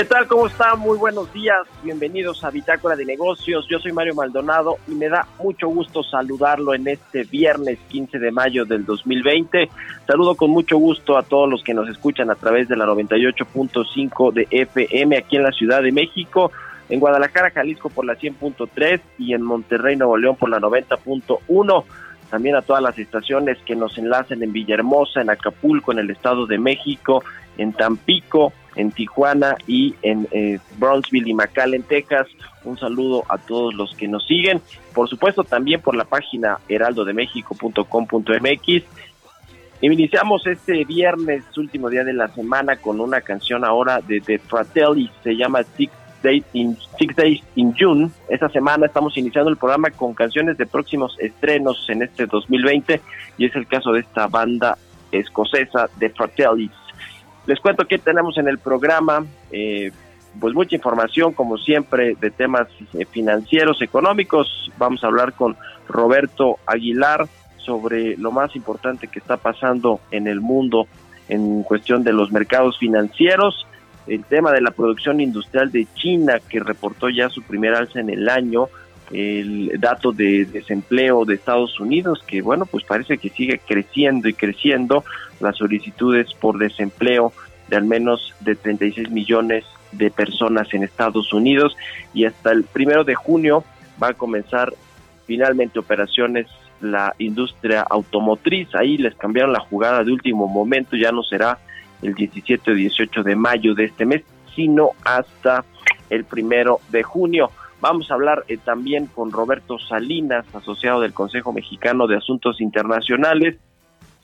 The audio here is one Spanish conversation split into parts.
¿Qué tal? ¿Cómo está? Muy buenos días. Bienvenidos a Bitácora de Negocios. Yo soy Mario Maldonado y me da mucho gusto saludarlo en este viernes 15 de mayo del 2020. Saludo con mucho gusto a todos los que nos escuchan a través de la 98.5 de FM aquí en la Ciudad de México, en Guadalajara, Jalisco por la 100.3 y en Monterrey, Nuevo León por la 90.1 también a todas las estaciones que nos enlacen en Villahermosa, en Acapulco, en el Estado de México, en Tampico, en Tijuana y en eh, Brownsville y McAllen, Texas. Un saludo a todos los que nos siguen. Por supuesto, también por la página heraldodemexico.com.mx. Iniciamos este viernes, último día de la semana, con una canción ahora de The Fratelli, se llama Six Days in, Six Days in June. Esta semana estamos iniciando el programa con canciones de próximos estrenos en este 2020 y es el caso de esta banda escocesa The Fratelli. Les cuento que tenemos en el programa, eh, pues mucha información, como siempre, de temas eh, financieros, económicos. Vamos a hablar con Roberto Aguilar sobre lo más importante que está pasando en el mundo en cuestión de los mercados financieros, el tema de la producción industrial de China, que reportó ya su primer alza en el año, el dato de desempleo de Estados Unidos, que bueno, pues parece que sigue creciendo y creciendo las solicitudes por desempleo de al menos de 36 millones de personas en Estados Unidos y hasta el primero de junio va a comenzar finalmente operaciones la industria automotriz. Ahí les cambiaron la jugada de último momento, ya no será el 17 o 18 de mayo de este mes, sino hasta el primero de junio. Vamos a hablar eh, también con Roberto Salinas, asociado del Consejo Mexicano de Asuntos Internacionales,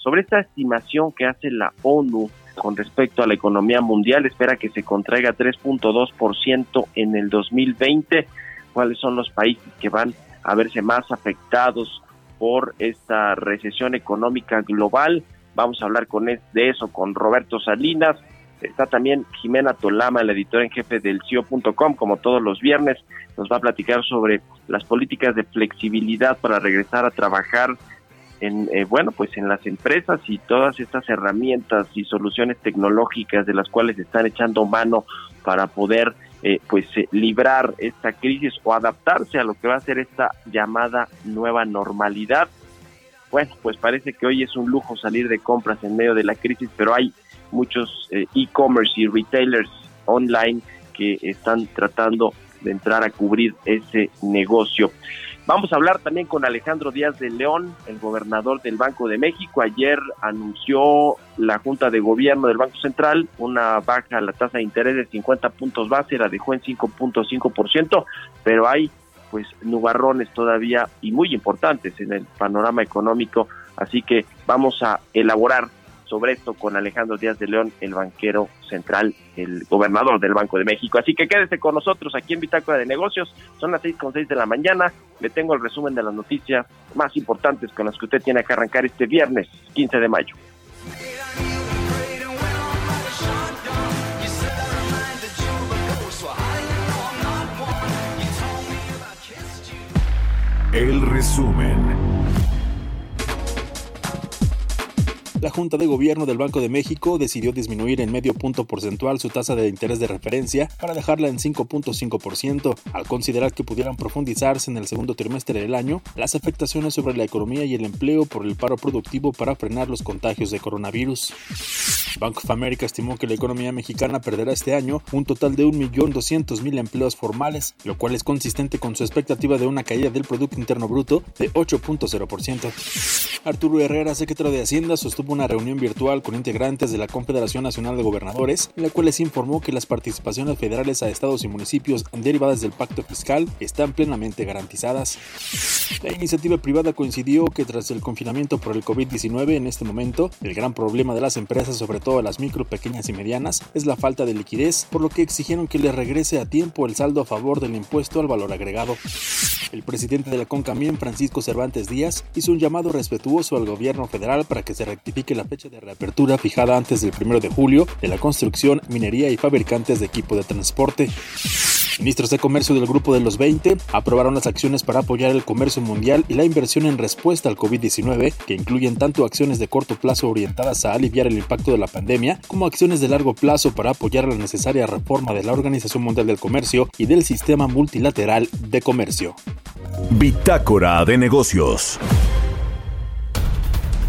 sobre esta estimación que hace la ONU con respecto a la economía mundial. Espera que se contraiga 3.2% en el 2020. ¿Cuáles son los países que van a verse más afectados por esta recesión económica global? Vamos a hablar con de eso con Roberto Salinas. Está también Jimena Tolama, la editora en jefe del CIO.com, como todos los viernes, nos va a platicar sobre las políticas de flexibilidad para regresar a trabajar en eh, bueno pues en las empresas y todas estas herramientas y soluciones tecnológicas de las cuales están echando mano para poder eh, pues eh, librar esta crisis o adaptarse a lo que va a ser esta llamada nueva normalidad. Bueno pues parece que hoy es un lujo salir de compras en medio de la crisis pero hay muchos e-commerce y retailers online que están tratando de entrar a cubrir ese negocio Vamos a hablar también con Alejandro Díaz de León, el gobernador del Banco de México. Ayer anunció la Junta de Gobierno del Banco Central una baja a la tasa de interés de 50 puntos base, la dejó en 5.5%, pero hay pues nubarrones todavía y muy importantes en el panorama económico, así que vamos a elaborar sobre esto con Alejandro Díaz de León, el banquero central, el gobernador del Banco de México. Así que quédese con nosotros aquí en Bitácora de Negocios. Son las seis con seis de la mañana. Le tengo el resumen de las noticias más importantes con las que usted tiene que arrancar este viernes 15 de mayo. El resumen. La Junta de Gobierno del Banco de México decidió disminuir en medio punto porcentual su tasa de interés de referencia para dejarla en 5.5%, al considerar que pudieran profundizarse en el segundo trimestre del año las afectaciones sobre la economía y el empleo por el paro productivo para frenar los contagios de coronavirus. Bank of America estimó que la economía mexicana perderá este año un total de 1.200.000 empleos formales, lo cual es consistente con su expectativa de una caída del Producto Interno Bruto de 8.0%. Arturo Herrera, secretario de Hacienda, sostuvo una reunión virtual con integrantes de la Confederación Nacional de Gobernadores, en la cual les informó que las participaciones federales a estados y municipios derivadas del pacto fiscal están plenamente garantizadas. La iniciativa privada coincidió que tras el confinamiento por el COVID-19 en este momento, el gran problema de las empresas, sobre todo las micro, pequeñas y medianas, es la falta de liquidez, por lo que exigieron que les regrese a tiempo el saldo a favor del impuesto al valor agregado. El presidente de la CONCAMIEN, Francisco Cervantes Díaz, hizo un llamado respetuoso al gobierno federal para que se rectifique que la fecha de reapertura fijada antes del 1 de julio de la construcción, minería y fabricantes de equipo de transporte. Ministros de Comercio del Grupo de los 20 aprobaron las acciones para apoyar el comercio mundial y la inversión en respuesta al COVID-19, que incluyen tanto acciones de corto plazo orientadas a aliviar el impacto de la pandemia, como acciones de largo plazo para apoyar la necesaria reforma de la Organización Mundial del Comercio y del sistema multilateral de comercio. Bitácora de negocios.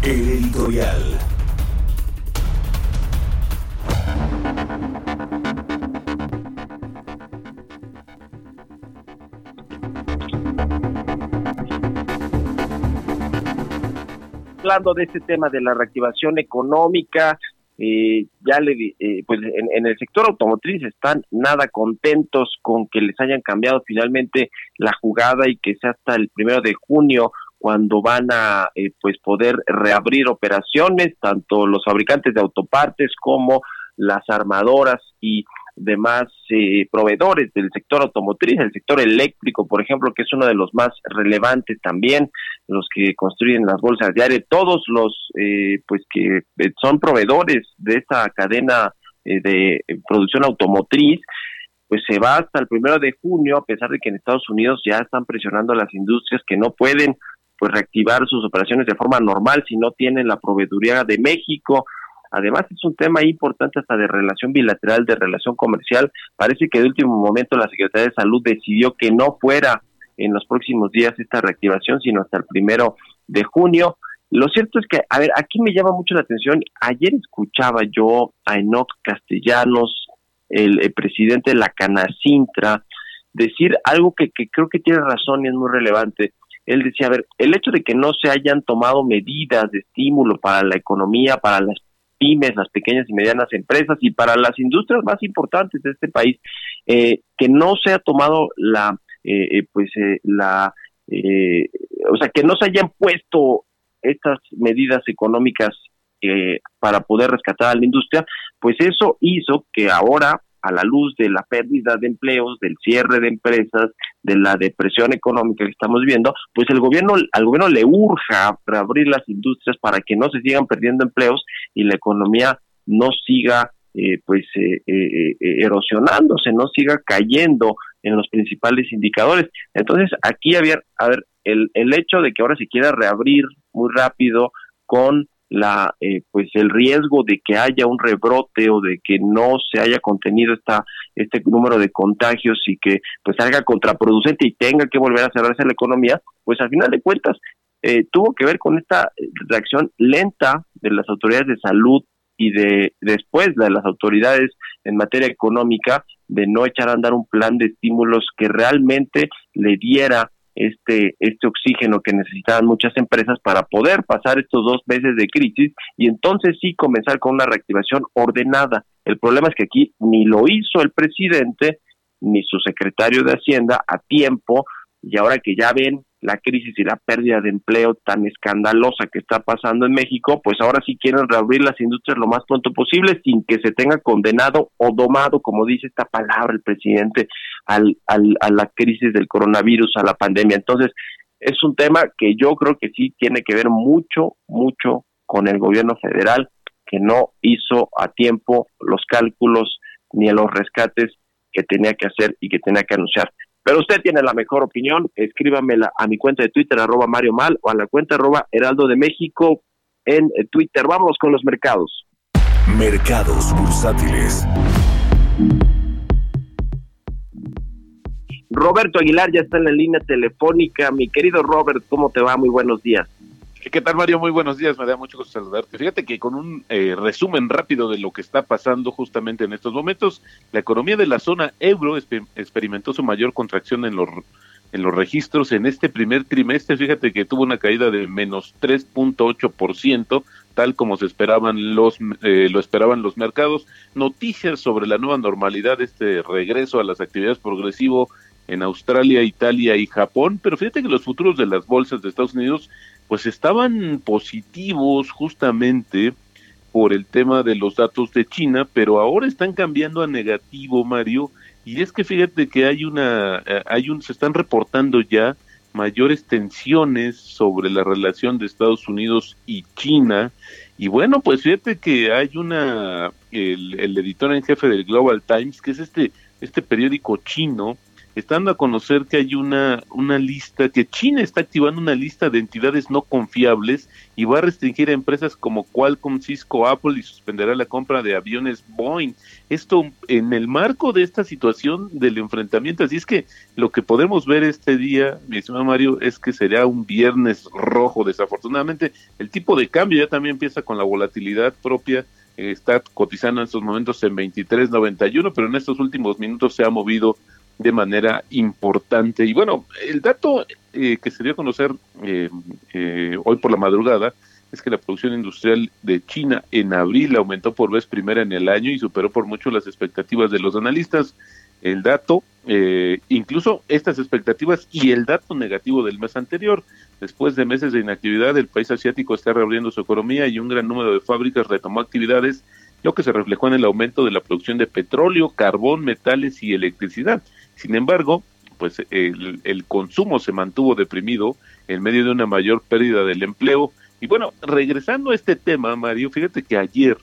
El editorial. Hablando de este tema de la reactivación económica, eh, ya le eh, pues en, en, el sector automotriz están nada contentos con que les hayan cambiado finalmente la jugada y que sea hasta el primero de junio cuando van a eh, pues poder reabrir operaciones, tanto los fabricantes de autopartes como las armadoras y demás eh, proveedores del sector automotriz, el sector eléctrico, por ejemplo, que es uno de los más relevantes también, los que construyen las bolsas de aire, todos los eh, pues que son proveedores de esta cadena de producción automotriz, pues se va hasta el primero de junio, a pesar de que en Estados Unidos ya están presionando a las industrias que no pueden pues reactivar sus operaciones de forma normal si no tienen la proveeduría de México. Además es un tema importante hasta de relación bilateral, de relación comercial. Parece que de último momento la Secretaría de Salud decidió que no fuera en los próximos días esta reactivación, sino hasta el primero de junio. Lo cierto es que, a ver, aquí me llama mucho la atención. Ayer escuchaba yo a Enoch Castellanos, el, el presidente de la Canacintra, decir algo que, que creo que tiene razón y es muy relevante él decía, a ver, el hecho de que no se hayan tomado medidas de estímulo para la economía, para las pymes, las pequeñas y medianas empresas y para las industrias más importantes de este país, eh, que no se ha tomado la, eh, eh, pues, la, o sea, que no se hayan puesto estas medidas económicas para poder rescatar a la industria, pues eso hizo que ahora a la luz de la pérdida de empleos, del cierre de empresas, de la depresión económica que estamos viendo, pues el gobierno, al gobierno le urja reabrir las industrias para que no se sigan perdiendo empleos y la economía no siga eh, pues eh, eh, erosionándose, no siga cayendo en los principales indicadores. Entonces aquí había, a ver, el, el hecho de que ahora se quiera reabrir muy rápido con la eh, pues el riesgo de que haya un rebrote o de que no se haya contenido esta este número de contagios y que pues salga contraproducente y tenga que volver a cerrarse la economía pues al final de cuentas eh, tuvo que ver con esta reacción lenta de las autoridades de salud y de después de las autoridades en materia económica de no echar a andar un plan de estímulos que realmente le diera este, este oxígeno que necesitaban muchas empresas para poder pasar estos dos meses de crisis y entonces sí comenzar con una reactivación ordenada. El problema es que aquí ni lo hizo el presidente ni su secretario de Hacienda a tiempo y ahora que ya ven la crisis y la pérdida de empleo tan escandalosa que está pasando en México, pues ahora sí quieren reabrir las industrias lo más pronto posible sin que se tenga condenado o domado, como dice esta palabra el presidente, al, al, a la crisis del coronavirus, a la pandemia. Entonces, es un tema que yo creo que sí tiene que ver mucho, mucho con el gobierno federal, que no hizo a tiempo los cálculos ni los rescates que tenía que hacer y que tenía que anunciar. Pero usted tiene la mejor opinión, escríbamela a mi cuenta de Twitter, arroba Mario Mal, o a la cuenta arroba Heraldo de México en eh, Twitter. Vamos con los mercados. Mercados bursátiles. Roberto Aguilar ya está en la línea telefónica. Mi querido Robert, ¿cómo te va? Muy buenos días. ¿Qué tal, Mario? Muy buenos días. Me da mucho gusto saludarte. Fíjate que con un eh, resumen rápido de lo que está pasando justamente en estos momentos, la economía de la zona euro experimentó su mayor contracción en los en los registros en este primer trimestre, fíjate que tuvo una caída de menos 3.8%, tal como se esperaban los eh, lo esperaban los mercados. Noticias sobre la nueva normalidad, este regreso a las actividades progresivo en Australia, Italia y Japón, pero fíjate que los futuros de las bolsas de Estados Unidos pues estaban positivos justamente por el tema de los datos de China, pero ahora están cambiando a negativo, Mario, y es que fíjate que hay una eh, hay un se están reportando ya mayores tensiones sobre la relación de Estados Unidos y China y bueno, pues fíjate que hay una el, el editor en jefe del Global Times, que es este este periódico chino, están a conocer que hay una, una lista, que China está activando una lista de entidades no confiables y va a restringir a empresas como Qualcomm, Cisco, Apple y suspenderá la compra de aviones Boeing. Esto en el marco de esta situación del enfrentamiento. Así es que lo que podemos ver este día, mi estimado Mario, es que será un viernes rojo. Desafortunadamente, el tipo de cambio ya también empieza con la volatilidad propia está cotizando en estos momentos en 23.91, pero en estos últimos minutos se ha movido de manera importante. Y bueno, el dato eh, que se dio a conocer eh, eh, hoy por la madrugada es que la producción industrial de China en abril aumentó por vez primera en el año y superó por mucho las expectativas de los analistas. El dato, incluso estas expectativas y el dato negativo del mes anterior. Después de meses de inactividad, el país asiático está reabriendo su economía y un gran número de fábricas retomó actividades, lo que se reflejó en el aumento de la producción de petróleo, carbón, metales y electricidad. Sin embargo, pues el, consumo se mantuvo deprimido en medio de una mayor pérdida del empleo. Y bueno, regresando a este tema, Mario, fíjate que ayer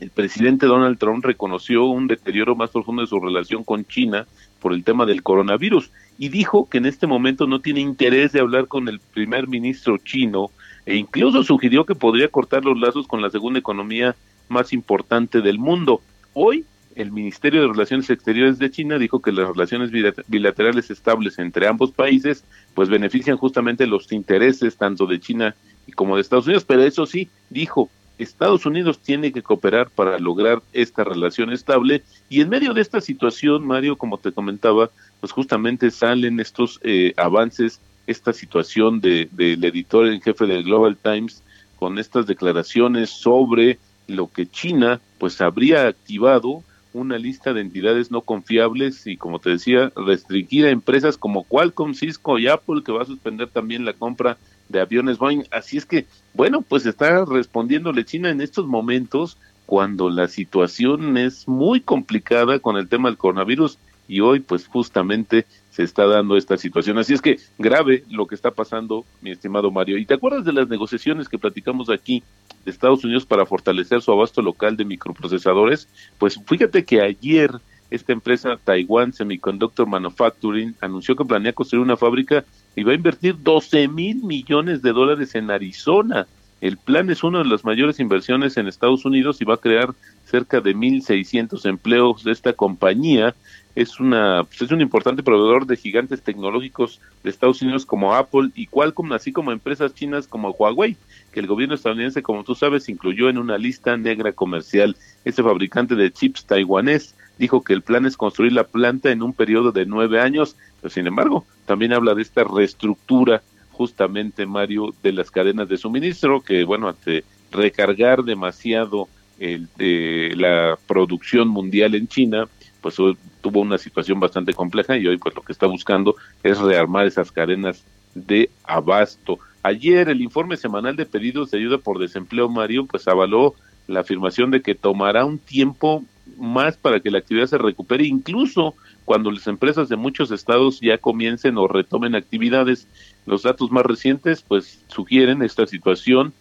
el presidente Donald Trump reconoció un deterioro más profundo de su relación con China por el tema del coronavirus y dijo que en este momento no tiene interés de hablar con el primer ministro chino e incluso sugirió que podría cortar los lazos con la segunda economía más importante del mundo. Hoy el Ministerio de Relaciones Exteriores de China dijo que las relaciones bilaterales estables entre ambos países pues benefician justamente los intereses tanto de China como de Estados Unidos, pero eso sí, dijo, Estados Unidos tiene que cooperar para lograr esta relación estable y en medio de esta situación, Mario, como te comentaba, pues justamente salen estos eh, avances, esta situación de, del editor en jefe del Global Times con estas declaraciones sobre lo que China pues habría activado una lista de entidades no confiables y, como te decía, restringir a empresas como Qualcomm, Cisco y Apple, que va a suspender también la compra de aviones Boeing. Así es que, bueno, pues está respondiéndole China en estos momentos cuando la situación es muy complicada con el tema del coronavirus y hoy pues justamente se está dando esta situación. Así es que grave lo que está pasando, mi estimado Mario. ¿Y te acuerdas de las negociaciones que platicamos aquí de Estados Unidos para fortalecer su abasto local de microprocesadores? Pues fíjate que ayer esta empresa Taiwan Semiconductor Manufacturing anunció que planea construir una fábrica y va a invertir 12 mil millones de dólares en Arizona. El plan es una de las mayores inversiones en Estados Unidos y va a crear cerca de 1.600 empleos de esta compañía es una pues, es un importante proveedor de gigantes tecnológicos de Estados Unidos como Apple y Qualcomm, así como empresas chinas como Huawei, que el gobierno estadounidense, como tú sabes, incluyó en una lista negra comercial. Este fabricante de chips taiwanés dijo que el plan es construir la planta en un periodo de nueve años, pero sin embargo, también habla de esta reestructura justamente, Mario, de las cadenas de suministro, que bueno, ante recargar demasiado el, de la producción mundial en China, pues tuvo una situación bastante compleja y hoy pues lo que está buscando es rearmar esas cadenas de abasto. Ayer el informe semanal de pedidos de ayuda por desempleo, Mario, pues avaló la afirmación de que tomará un tiempo más para que la actividad se recupere, incluso cuando las empresas de muchos estados ya comiencen o retomen actividades. Los datos más recientes pues sugieren esta situación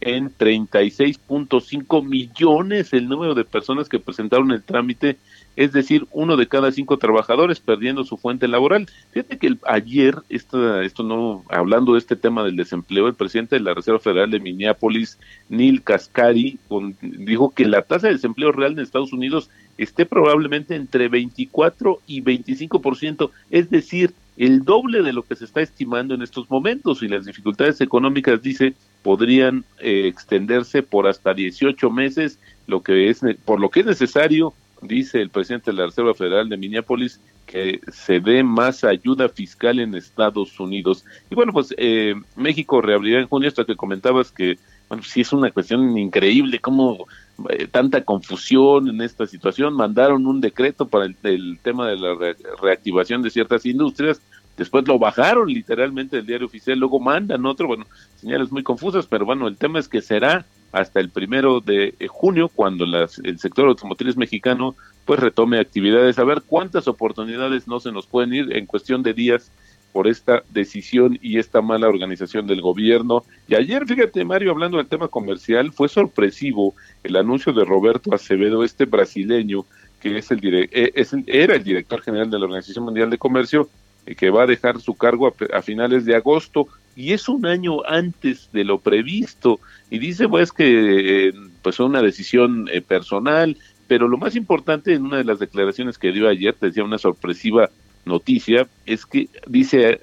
en 36.5 millones el número de personas que presentaron el trámite es decir, uno de cada cinco trabajadores perdiendo su fuente laboral. Fíjate que ayer, esta, esto no, hablando de este tema del desempleo, el presidente de la Reserva Federal de Minneapolis, Neil Cascari, dijo que la tasa de desempleo real en Estados Unidos esté probablemente entre 24 y 25%, es decir, el doble de lo que se está estimando en estos momentos y las dificultades económicas, dice, podrían eh, extenderse por hasta 18 meses, lo que es por lo que es necesario dice el presidente de la Reserva Federal de Minneapolis que se dé más ayuda fiscal en Estados Unidos. Y bueno, pues eh, México reabrirá en junio, hasta que comentabas que, bueno, sí es una cuestión increíble, cómo eh, tanta confusión en esta situación. Mandaron un decreto para el, tema de la reactivación de ciertas industrias, después lo bajaron literalmente del diario oficial, luego mandan otro, bueno, señales muy confusas, pero bueno, el tema es que será hasta el primero de eh, junio, cuando el sector automotriz mexicano pues retome actividades, a ver cuántas oportunidades no se nos pueden ir en cuestión de días por esta decisión y esta mala organización del gobierno. Y ayer, fíjate, Mario, hablando del tema comercial, fue sorpresivo el anuncio de Roberto Acevedo, este brasileño, que es el, eh, es era el director general de la Organización Mundial de Comercio, eh, que va a dejar su cargo a, finales de agosto y es un año antes de lo previsto. Y dice pues que eh, pues fue una decisión eh, personal pero lo más importante en una de las declaraciones que dio ayer te decía una sorpresiva noticia es que dice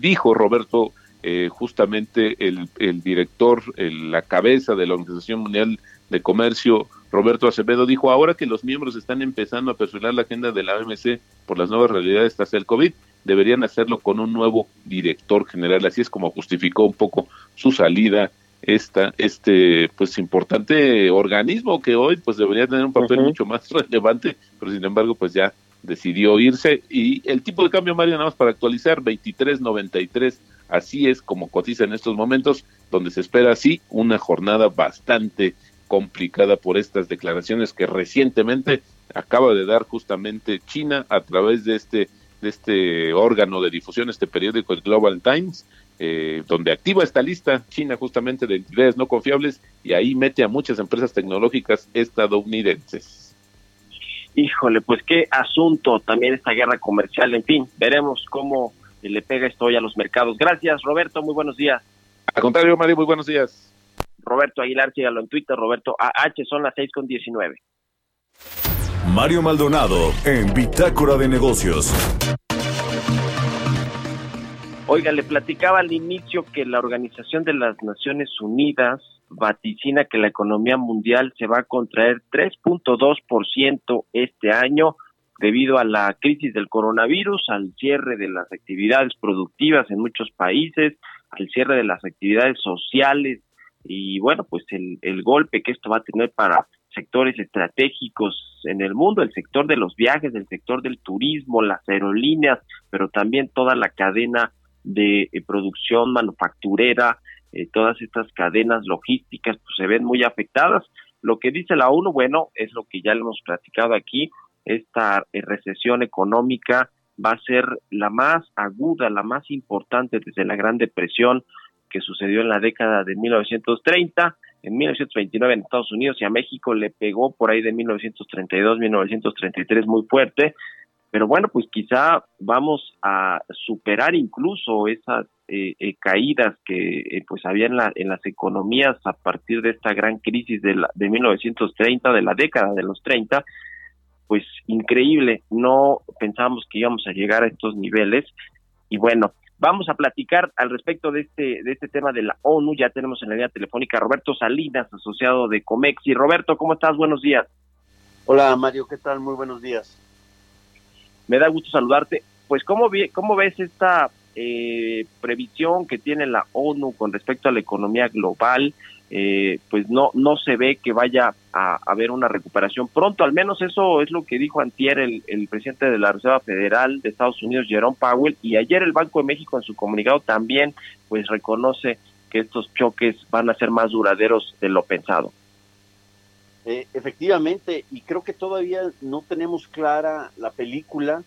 dijo Roberto justamente el, el director la cabeza de la Organización Mundial de Comercio Roberto Acevedo dijo ahora que los miembros están empezando a personar la agenda de la OMC por las nuevas realidades tras el COVID deberían hacerlo con un nuevo director general. Así es como justificó un poco su salida esta, este pues importante organismo que hoy pues debería tener un papel mucho más relevante, pero sin embargo pues ya decidió irse. Y el tipo de cambio Mario nada más para actualizar 23.93 así es como cotiza en estos momentos donde se espera así una jornada bastante complicada por estas declaraciones que recientemente acaba de dar justamente China a través de este de este órgano de difusión, este periódico, el Global Times, eh, donde activa esta lista China justamente de entidades no confiables y ahí mete a muchas empresas tecnológicas estadounidenses. Híjole, pues qué asunto también esta guerra comercial, en fin, veremos cómo le pega esto hoy a los mercados. Gracias, Roberto, muy buenos días. Al contrario, Mario, muy buenos días. Roberto Aguilar, sígalo en Twitter, Roberto AH, son las seis con diecinueve. Mario Maldonado en Bitácora de Negocios. Oiga, le platicaba al inicio que la Organización de las Naciones Unidas vaticina que la economía mundial se va a contraer 3.2% este año debido a la crisis del coronavirus, al cierre de las actividades productivas en muchos países, al cierre de las actividades sociales y bueno, pues el, el golpe que esto va a tener para sectores estratégicos en el mundo, el sector de los viajes, el sector del turismo, las aerolíneas, pero también toda la cadena de eh, producción manufacturera, eh, todas estas cadenas logísticas pues, se ven muy afectadas. Lo que dice la ONU, bueno, es lo que ya le hemos platicado aquí, esta eh, recesión económica va a ser la más aguda, la más importante desde la Gran Depresión que sucedió en la década de 1930 en 1929 en Estados Unidos y a México le pegó por ahí de 1932, 1933 muy fuerte, pero bueno, pues quizá vamos a superar incluso esas eh, eh, caídas que eh, pues había en, la, en las economías a partir de esta gran crisis de, la, de 1930, de la década de los 30, pues increíble, no pensábamos que íbamos a llegar a estos niveles. Y bueno, Vamos a platicar al respecto de este, de este tema de la ONU. Ya tenemos en la línea telefónica a Roberto Salinas, asociado de Comexi. Roberto, ¿cómo estás? Buenos días. Hola Mario, ¿qué tal? Muy buenos días. Me da gusto saludarte. Pues, ¿cómo, cómo ves esta eh, previsión que tiene la ONU con respecto a la economía global? Eh, pues no no se ve que vaya a haber una recuperación pronto, al menos eso es lo que dijo antier el, presidente de la Reserva Federal de Estados Unidos, Jerome Powell, y ayer el Banco de México en su comunicado también pues reconoce que estos choques van a ser más duraderos de lo pensado. Eh, efectivamente, y creo que todavía no tenemos clara la película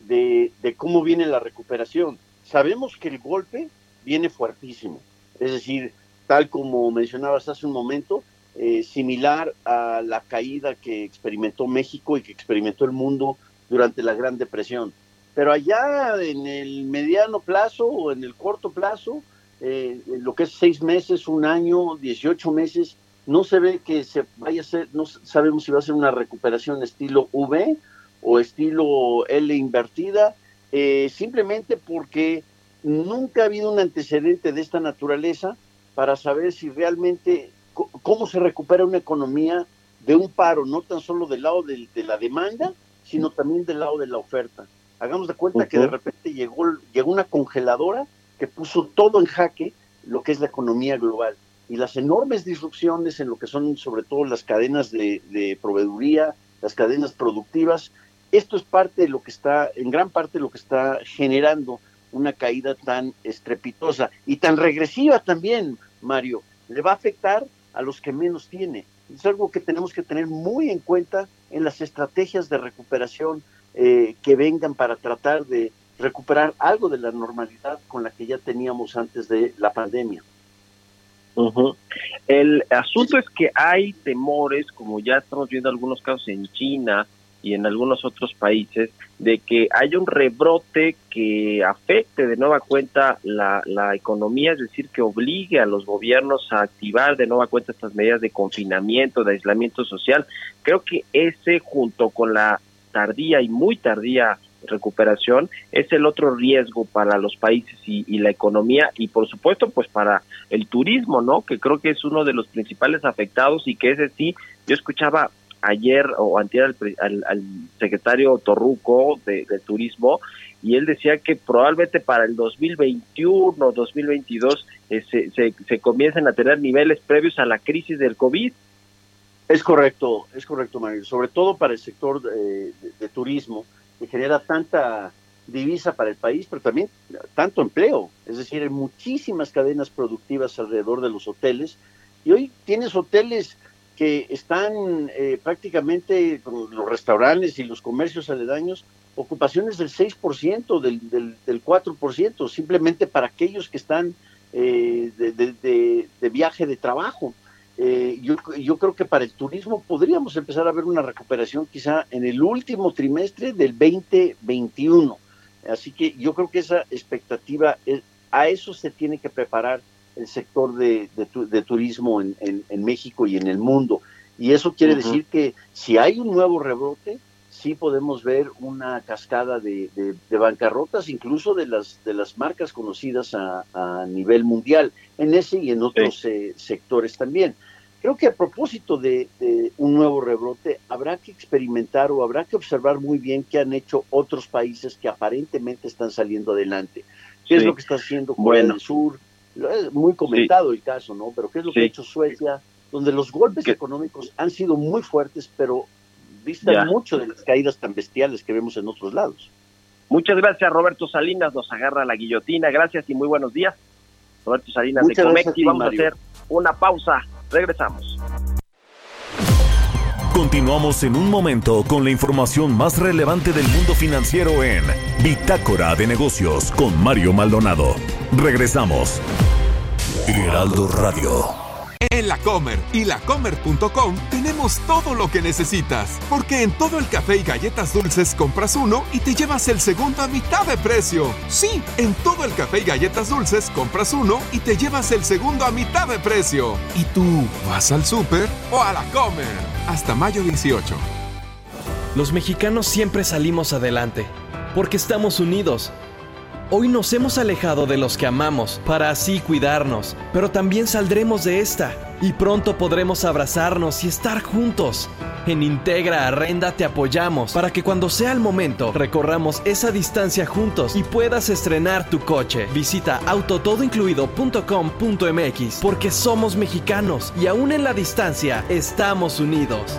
de, de cómo viene la recuperación. Sabemos que el golpe viene fuertísimo, es decir, tal como mencionabas hace un momento, eh, similar a la caída que experimentó México y que experimentó el mundo durante la Gran Depresión. Pero allá en el mediano plazo o en el corto plazo, eh, lo que es seis meses, un año, 18 meses, no se ve que se vaya a hacer, no sabemos si va a ser una recuperación estilo V o estilo L invertida, eh, simplemente porque nunca ha habido un antecedente de esta naturaleza para saber si realmente cómo se recupera una economía de un paro, no tan solo del lado de, la demanda, sino también del lado de la oferta. Hagamos de cuenta que de repente llegó, llegó una congeladora que puso todo en jaque lo que es la economía global y las enormes disrupciones en lo que son sobre todo las cadenas de, de proveeduría, las cadenas productivas. Esto es parte de lo que está, en gran parte de lo que está generando una caída tan estrepitosa y tan regresiva también, Mario. Le va a afectar a los que menos tiene. Es algo que tenemos que tener muy en cuenta en las estrategias de recuperación eh, que vengan para tratar de recuperar algo de la normalidad con la que ya teníamos antes de la pandemia. El asunto es que hay temores, como ya estamos viendo algunos casos en China, y en algunos otros países de que haya un rebrote que afecte de nueva cuenta la, economía, es decir, que obligue a los gobiernos a activar de nueva cuenta estas medidas de confinamiento, de aislamiento social. Creo que ese junto con la tardía y muy tardía recuperación es el otro riesgo para los países y, y, la economía y por supuesto pues para el turismo no que creo que es uno de los principales afectados y que ese sí yo escuchaba ayer o antier al, secretario Torruco de, Turismo y él decía que probablemente para el 2021 2022 eh, se, se, se, comiencen a tener niveles previos a la crisis del COVID. Es correcto, es correcto, Mario. Sobre todo para el sector de, de turismo, que genera tanta divisa para el país, pero también tanto empleo. Es decir, hay muchísimas cadenas productivas alrededor de los hoteles. Y hoy tienes hoteles que están eh, prácticamente los restaurantes y los comercios aledaños, ocupaciones del 6%, del, del, del 4%, simplemente para aquellos que están eh, de, viaje de trabajo. Eh, yo, yo creo que para el turismo podríamos empezar a ver una recuperación quizá en el último trimestre del 2021. Así que yo creo que esa expectativa, a eso se tiene que preparar el sector de, de, turismo en, en, México y en el mundo. Y eso quiere decir que si hay un nuevo rebrote, sí podemos ver una cascada de, de bancarrotas, incluso de las, de las marcas conocidas a, a nivel mundial, en ese y en otros eh, sectores también. Creo que a propósito de, un nuevo rebrote, habrá que experimentar o habrá que observar muy bien qué han hecho otros países que aparentemente están saliendo adelante. ¿Qué es lo que está haciendo Corea del Sur? Es muy comentado el caso, ¿no? Pero ¿qué es lo que ha hecho Suecia? Donde los golpes económicos han sido muy fuertes, pero distan mucho de las caídas tan bestiales que vemos en otros lados. Muchas gracias, Roberto Salinas. Nos agarra la guillotina. Gracias y muy buenos días. Roberto Salinas de Comexi. Vamos a hacer una pausa. Regresamos. Continuamos en un momento con la información más relevante del mundo financiero en Bitácora de Negocios con Mario Maldonado. Regresamos. Heraldo Radio. En la Comer y lacomer.com tenemos todo lo que necesitas, porque en todo el café y galletas dulces compras uno y te llevas el segundo a mitad de precio. Sí, en todo el café y galletas dulces compras uno y te llevas el segundo a mitad de precio. ¿Y tú vas al súper o a la Comer? Hasta mayo 18. Los mexicanos siempre salimos adelante, porque estamos unidos Hoy nos hemos alejado de los que amamos para así cuidarnos, pero también saldremos de esta y pronto podremos abrazarnos y estar juntos. En Integra Arrenda te apoyamos para que cuando sea el momento recorramos esa distancia juntos y puedas estrenar tu coche. Visita autotodоincluido.com.mx porque somos mexicanos y aún en la distancia estamos unidos.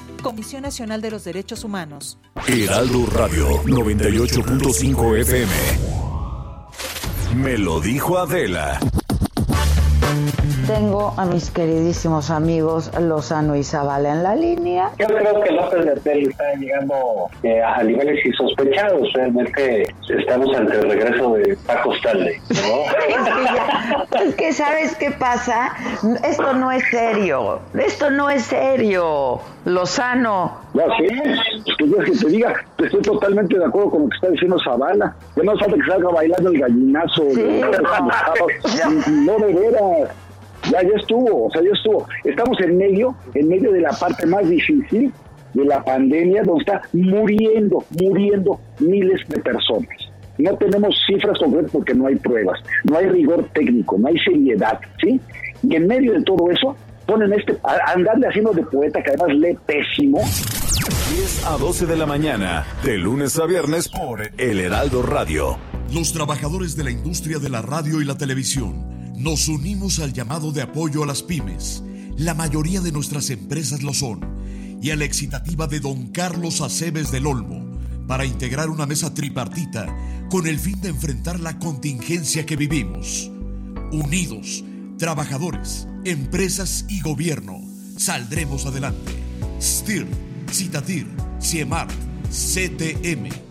Comisión Nacional de los Derechos Humanos. Heraldo Radio 98.5 FM. Me lo dijo Adela. Tengo a mis queridísimos amigos Lozano y Zavala en la línea. Yo creo que López de está llegando eh, a niveles insospechados. Realmente estamos ante el regreso de Paco Stanley. ¿no? es que, ¿sabes qué pasa? Esto no es serio. Esto no es serio. Lozano. Ya es que yo que te diga, estoy totalmente de acuerdo con lo que está diciendo Zavala. Ya no falta que salga bailando el gallinazo. Sí. no, de veras. Ya, ya estuvo, o sea, ya estuvo. Estamos en medio, en medio de la parte más difícil de la pandemia, donde está muriendo, muriendo miles de personas. No tenemos cifras concretas porque no hay pruebas, no hay rigor técnico, no hay seriedad, ¿sí? Y en medio de todo eso, ponen este, a andarle haciendo de poeta, que además lee pésimo. 10 a 12 de la mañana, de lunes a viernes por El Heraldo Radio. Los trabajadores de la industria de la radio y la televisión nos unimos al llamado de apoyo a las pymes. La mayoría de nuestras empresas lo son. Y a la excitativa de don Carlos Aceves del Olmo para integrar una mesa tripartita con el fin de enfrentar la contingencia que vivimos. Unidos, trabajadores, empresas y gobierno, saldremos adelante. STIR, Citatir, CIEMAR, CTM.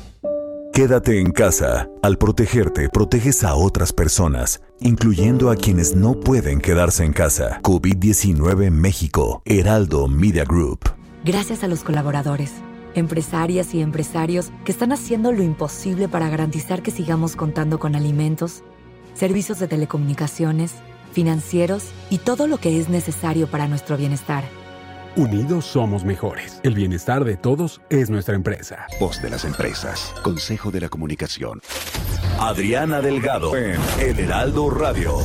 Quédate en casa. Al protegerte, proteges a otras personas, incluyendo a quienes no pueden quedarse en casa. COVID-19 México, Heraldo Media Group. Gracias a los colaboradores, empresarias y empresarios que están haciendo lo imposible para garantizar que sigamos contando con alimentos, servicios de telecomunicaciones, financieros y todo lo que es necesario para nuestro bienestar. Unidos somos mejores. El bienestar de todos es nuestra empresa. Voz de las empresas. Consejo de la Comunicación. Adriana Delgado en El Heraldo Radio.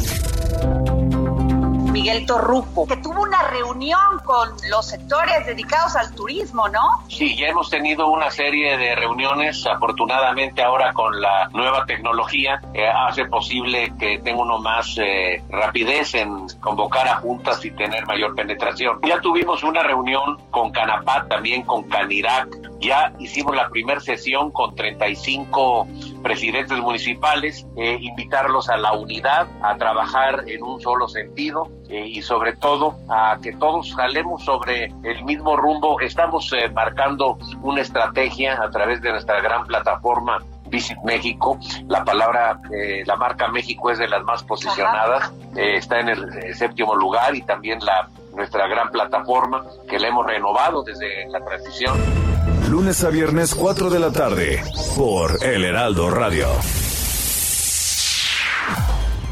Miguel Torruco, que tuvo una reunión con los sectores dedicados al turismo, ¿no? Sí, ya hemos tenido una serie de reuniones, afortunadamente ahora con la nueva tecnología, eh, hace posible que tenga uno más eh, rapidez en convocar a juntas y tener mayor penetración. Ya tuvimos una reunión con Canapat, también con Canirac, ya hicimos la primera sesión con 35 presidentes municipales, eh, invitarlos a la unidad, a trabajar en un solo sentido eh, y sobre todo a que todos salemos sobre el mismo rumbo. Estamos eh, marcando una estrategia a través de nuestra gran plataforma Visit México. La palabra, la marca México es de las más posicionadas, está en el séptimo lugar y también la nuestra gran plataforma que la hemos renovado desde la transición lunes a viernes 4 de la tarde por El Heraldo Radio.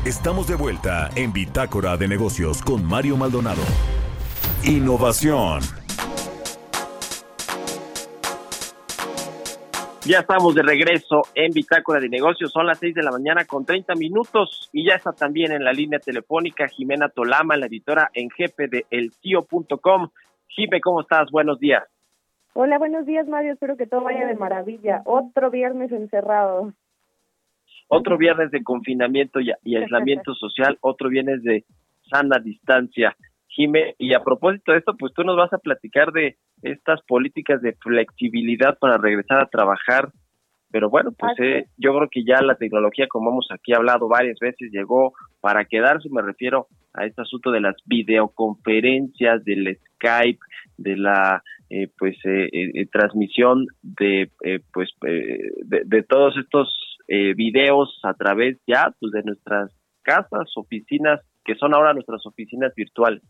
Estamos de vuelta en Bitácora de Negocios con Mario Maldonado. Innovación. Ya estamos de regreso en Bitácora de Negocios. Son las 6 de la mañana con 30 minutos y ya está también en la línea telefónica Jimena Tolama, la editora en jefe de elcio.com. Jime, ¿cómo estás? Buenos días. Hola, buenos días, Mario. Espero que todo vaya de maravilla. Otro viernes encerrado. Otro viernes de confinamiento y, aislamiento social, otro viernes de sana distancia. Jime, y a propósito de esto, pues tú nos vas a platicar de estas políticas de flexibilidad para regresar a trabajar. Pero bueno, pues eh, yo creo que ya la tecnología, como hemos aquí hablado varias veces, llegó para quedarse. Me refiero a este asunto de las videoconferencias, del Skype, de la eh, pues eh, eh, transmisión de pues de, todos estos videos a través ya pues de nuestras casas oficinas que son ahora nuestras oficinas virtuales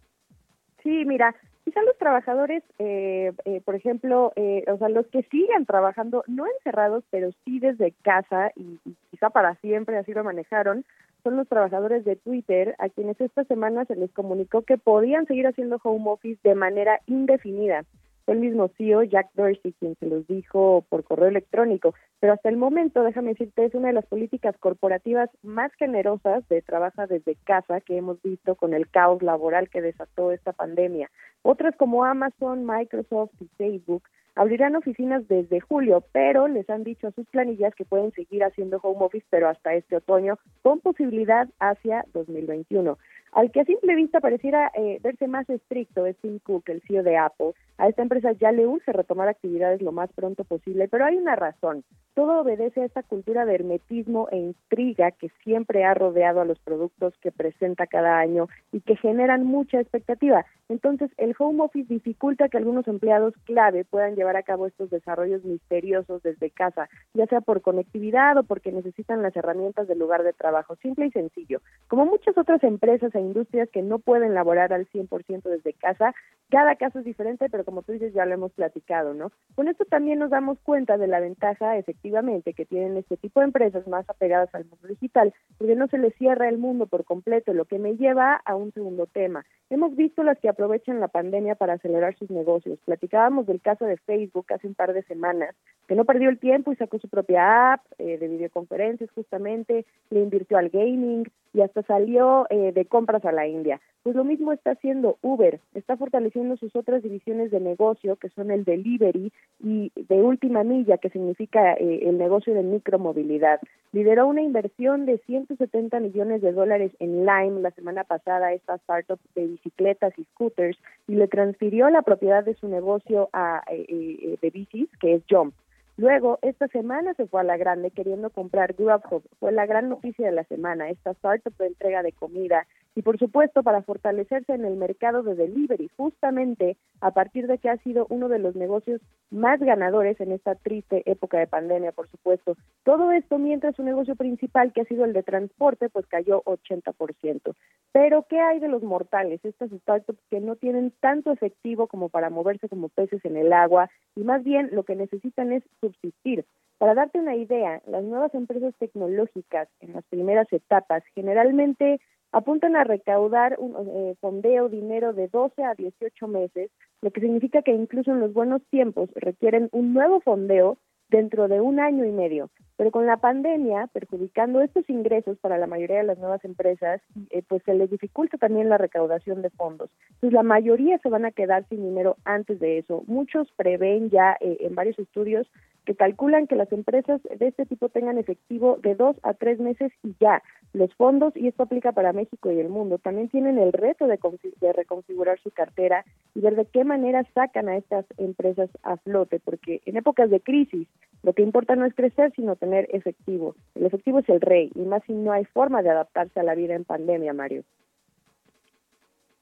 sí mira Quizá los trabajadores, eh, eh, por ejemplo, eh, o sea, los que siguen trabajando, no encerrados, pero sí desde casa y, y quizá para siempre así lo manejaron, son los trabajadores de Twitter a quienes esta semana se les comunicó que podían seguir haciendo home office de manera indefinida. Fue el mismo CEO, Jack Dorsey, quien se los dijo por correo electrónico. Pero hasta el momento, déjame decirte, es una de las políticas corporativas más generosas de trabaja desde casa que hemos visto con el caos laboral que desató esta pandemia. Otras como Amazon, Microsoft y Facebook abrirán oficinas desde julio, pero les han dicho a sus planillas que pueden seguir haciendo home office, pero hasta este otoño, con posibilidad hacia 2021. Al que a simple vista pareciera eh, verse más estricto es Tim Cook, el CEO de Apple. A esta empresa ya le urge retomar actividades lo más pronto posible, pero hay una razón. Todo obedece a esta cultura de hermetismo e intriga que siempre ha rodeado a los productos que presenta cada año y que generan mucha expectativa. Entonces, el home office dificulta que algunos empleados clave puedan llevar a cabo estos desarrollos misteriosos desde casa, ya sea por conectividad o porque necesitan las herramientas del lugar de trabajo, simple y sencillo. Como muchas otras empresas e industrias que no pueden laborar al 100% desde casa, cada caso es diferente, pero como tú dices, ya lo hemos platicado, ¿no? Con esto también nos damos cuenta de la ventaja, efectivamente, que tienen este tipo de empresas más apegadas al mundo digital, porque no se les cierra el mundo por completo, lo que me lleva a un segundo tema. Hemos visto las que aprovechan la pandemia para acelerar sus negocios. Platicábamos del caso de Facebook hace un par de semanas, que no perdió el tiempo y sacó su propia app eh, de videoconferencias justamente, le invirtió al gaming y hasta salió eh, de compras a la India. Pues lo mismo está haciendo Uber, está fortaleciendo sus otras divisiones de negocio, que son el delivery y de última milla, que significa eh, el negocio de micromovilidad. Lideró una inversión de 170 millones de dólares en Lime la semana pasada, esta startup de bicicletas y scooters, y le transfirió la propiedad de su negocio a, eh, eh, de bicis, que es Jump. Luego, esta semana se fue a la grande queriendo comprar Grubhub. Fue la gran noticia de la semana, esta startup de entrega de comida y por supuesto para fortalecerse en el mercado de delivery, justamente a partir de que ha sido uno de los negocios más ganadores en esta triste época de pandemia, por supuesto. Todo esto mientras su negocio principal, que ha sido el de transporte, pues cayó 80%. Pero, ¿qué hay de los mortales? Estas startups que no tienen tanto efectivo como para moverse como peces en el agua y más bien lo que necesitan es subsistir. Para darte una idea, las nuevas empresas tecnológicas en las primeras etapas generalmente apuntan a recaudar un eh, fondeo dinero de 12 a 18 meses, lo que significa que incluso en los buenos tiempos requieren un nuevo fondeo dentro de un año y medio. Pero con la pandemia, perjudicando estos ingresos para la mayoría de las nuevas empresas, eh, pues se les dificulta también la recaudación de fondos. Entonces, la mayoría se van a quedar sin dinero antes de eso. Muchos prevén ya eh, en varios estudios que calculan que las empresas de este tipo tengan efectivo de dos a tres meses y ya. Los fondos, y esto aplica para México y el mundo, también tienen el reto de, de reconfigurar su cartera y ver de qué manera sacan a estas empresas a flote, porque en épocas de crisis lo que importa no es crecer, sino tener efectivo. El efectivo es el rey, y más si no hay forma de adaptarse a la vida en pandemia, Mario.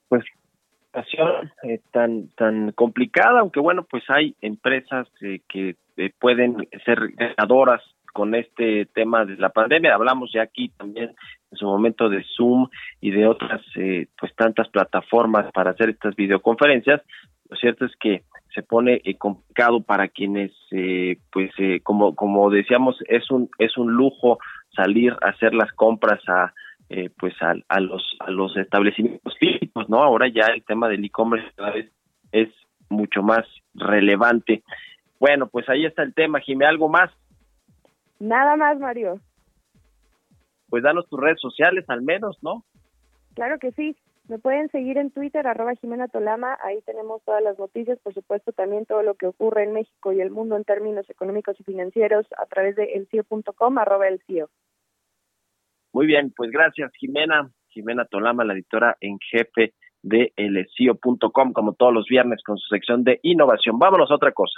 Pues eh, tan tan complicada, aunque bueno, pues hay empresas eh, que eh, pueden ser ganadoras con este tema de la pandemia. Hablamos ya aquí también en su momento de Zoom y de otras pues tantas plataformas para hacer estas videoconferencias. Lo cierto es que se pone complicado para quienes pues como como decíamos es un es un lujo salir a hacer las compras a eh, pues a, a, los a los establecimientos físicos, ¿no? Ahora ya el tema del e-commerce cada vez es mucho más relevante. Bueno, pues ahí está el tema, Jimé, ¿algo más? Nada más, Mario. Pues danos tus redes sociales al menos, ¿no? Claro que sí. Me pueden seguir en Twitter, arroba Jimena Tolama, ahí tenemos todas las noticias, por supuesto también todo lo que ocurre en México y el mundo en términos económicos y financieros a través de elcio.com, arroba el CIO. Muy bien, pues gracias Jimena, Jimena Tolama, la editora en jefe de elesio.com, como todos los viernes con su sección de innovación. Vámonos a otra cosa.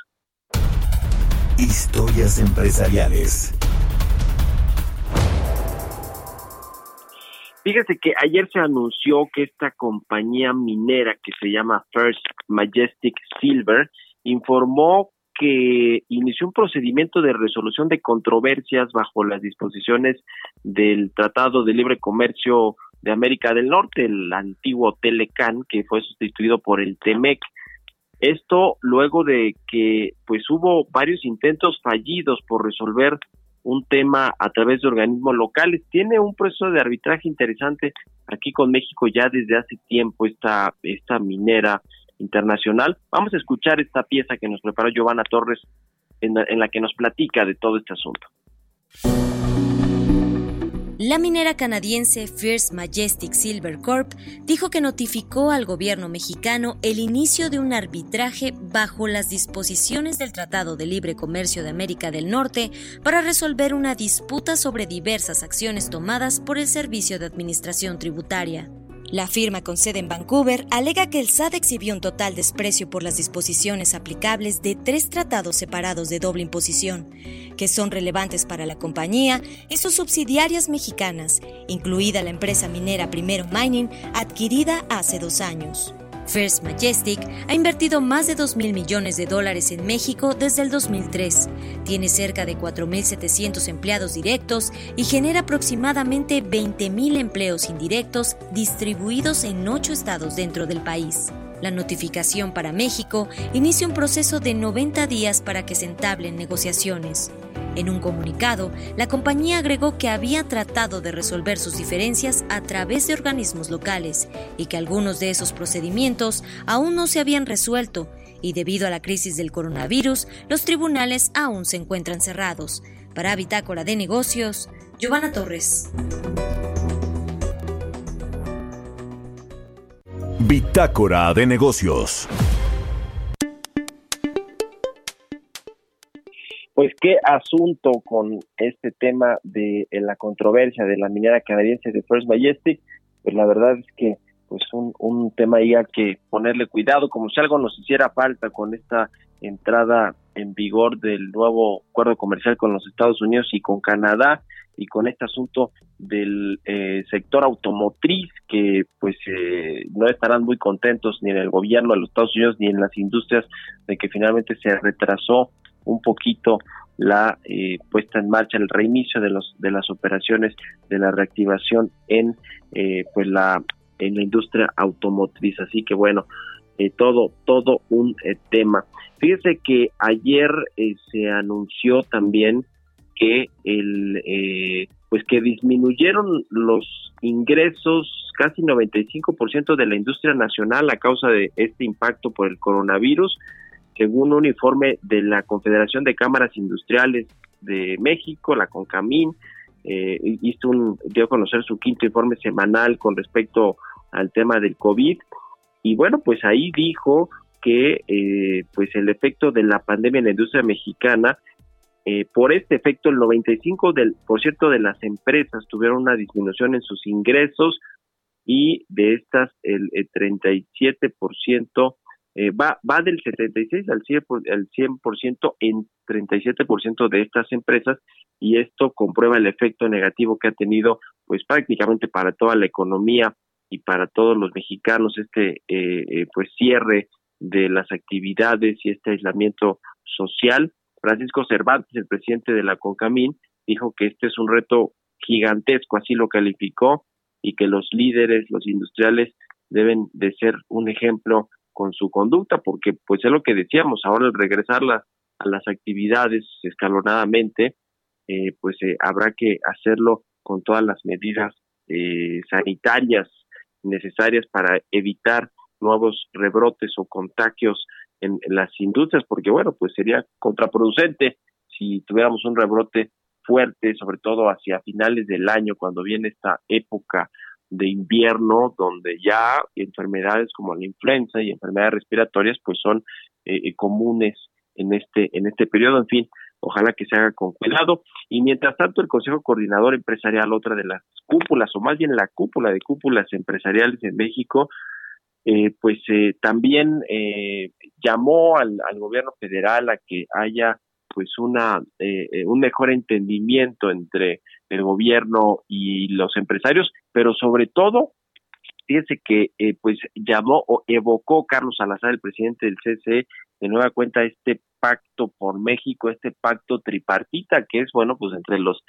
Historias empresariales. Fíjese que ayer se anunció que esta compañía minera que se llama First Majestic Silver informó que inició un procedimiento de resolución de controversias bajo las disposiciones del Tratado de Libre Comercio de América del Norte, el antiguo Telecan, que fue sustituido por el Temec. Esto luego de que pues hubo varios intentos fallidos por resolver un tema a través de organismos locales. Tiene un proceso de arbitraje interesante aquí con México ya desde hace tiempo esta, esta minera internacional. Vamos a escuchar esta pieza que nos preparó Giovanna Torres en en la que nos platica de todo este asunto. La minera canadiense First Majestic Silver Corp dijo que notificó al gobierno mexicano el inicio de un arbitraje bajo las disposiciones del Tratado de Libre Comercio de América del Norte para resolver una disputa sobre diversas acciones tomadas por el Servicio de Administración Tributaria. La firma con sede en Vancouver alega que el SAT exhibió un total desprecio por las disposiciones aplicables de tres tratados separados de doble imposición, que son relevantes para la compañía y sus subsidiarias mexicanas, incluida la empresa minera Primero Mining, adquirida hace dos años. First Majestic ha invertido más de 2 mil millones de dólares en México desde el 2003. Tiene cerca de 4.700 empleados directos y genera aproximadamente 20.000 empleos indirectos distribuidos en ocho estados dentro del país. La notificación para México inicia un proceso de 90 días para que se entablen negociaciones. En un comunicado, la compañía agregó que había tratado de resolver sus diferencias a través de organismos locales y que algunos de esos procedimientos aún no se habían resuelto y debido a la crisis del coronavirus, los tribunales aún se encuentran cerrados. Para Bitácora de Negocios, Giovanna Torres. Bitácora de Negocios. Pues qué asunto con este tema de la controversia de la minera canadiense de First Majestic, pues la verdad es que pues un, un tema ahí a que ponerle cuidado, como si algo nos hiciera falta con esta entrada en vigor del nuevo acuerdo comercial con los Estados Unidos y con Canadá y con este asunto del eh, sector automotriz que pues eh, no estarán muy contentos ni en el gobierno de los Estados Unidos ni en las industrias de que finalmente se retrasó un poquito la eh, puesta en marcha, el reinicio de los de las operaciones de la reactivación en eh, pues la en la industria automotriz. Así que bueno, eh, todo todo un tema. Fíjese que ayer se anunció también que el pues que disminuyeron los ingresos casi 95% de la industria nacional a causa de este impacto por el coronavirus según un informe de la Confederación de Cámaras Industriales de México, la CONCAMIN, eh, hizo un, dio a conocer su quinto informe semanal con respecto al tema del COVID y bueno, pues ahí dijo que eh, pues el efecto de la pandemia en la industria mexicana, eh, por este efecto el 95% del, por cierto, de las empresas tuvieron una disminución en sus ingresos y de estas el, el 37% eh, va, va del 76 al 100%, al 100 en 37% de estas empresas y esto comprueba el efecto negativo que ha tenido pues prácticamente para toda la economía y para todos los mexicanos este eh, eh, pues cierre de las actividades y este aislamiento social. Francisco Cervantes, el presidente de la CONCAMIN, dijo que este es un reto gigantesco, así lo calificó, y que los líderes, los industriales, deben de ser un ejemplo con su conducta, porque pues es lo que decíamos, ahora al regresar a las actividades escalonadamente, eh, pues eh, habrá que hacerlo con todas las medidas eh, sanitarias necesarias para evitar nuevos rebrotes o contagios en, en, las industrias, porque bueno, pues sería contraproducente si tuviéramos un rebrote fuerte, sobre todo hacia finales del año, cuando viene esta época de invierno donde ya enfermedades como la influenza y enfermedades respiratorias pues son eh, eh, comunes en este en este periodo. En fin ojalá que se haga con cuidado. Y mientras tanto el Consejo Coordinador Empresarial otra de las cúpulas o más bien la cúpula de cúpulas empresariales en México eh, pues también llamó al, al gobierno federal a que haya pues una eh, eh, un mejor entendimiento entre el gobierno y los empresarios, pero sobre todo fíjense que eh, pues llamó o evocó Carlos Salazar, el presidente del CCE, de nueva cuenta este pacto por México, este pacto tripartita que es bueno pues entre los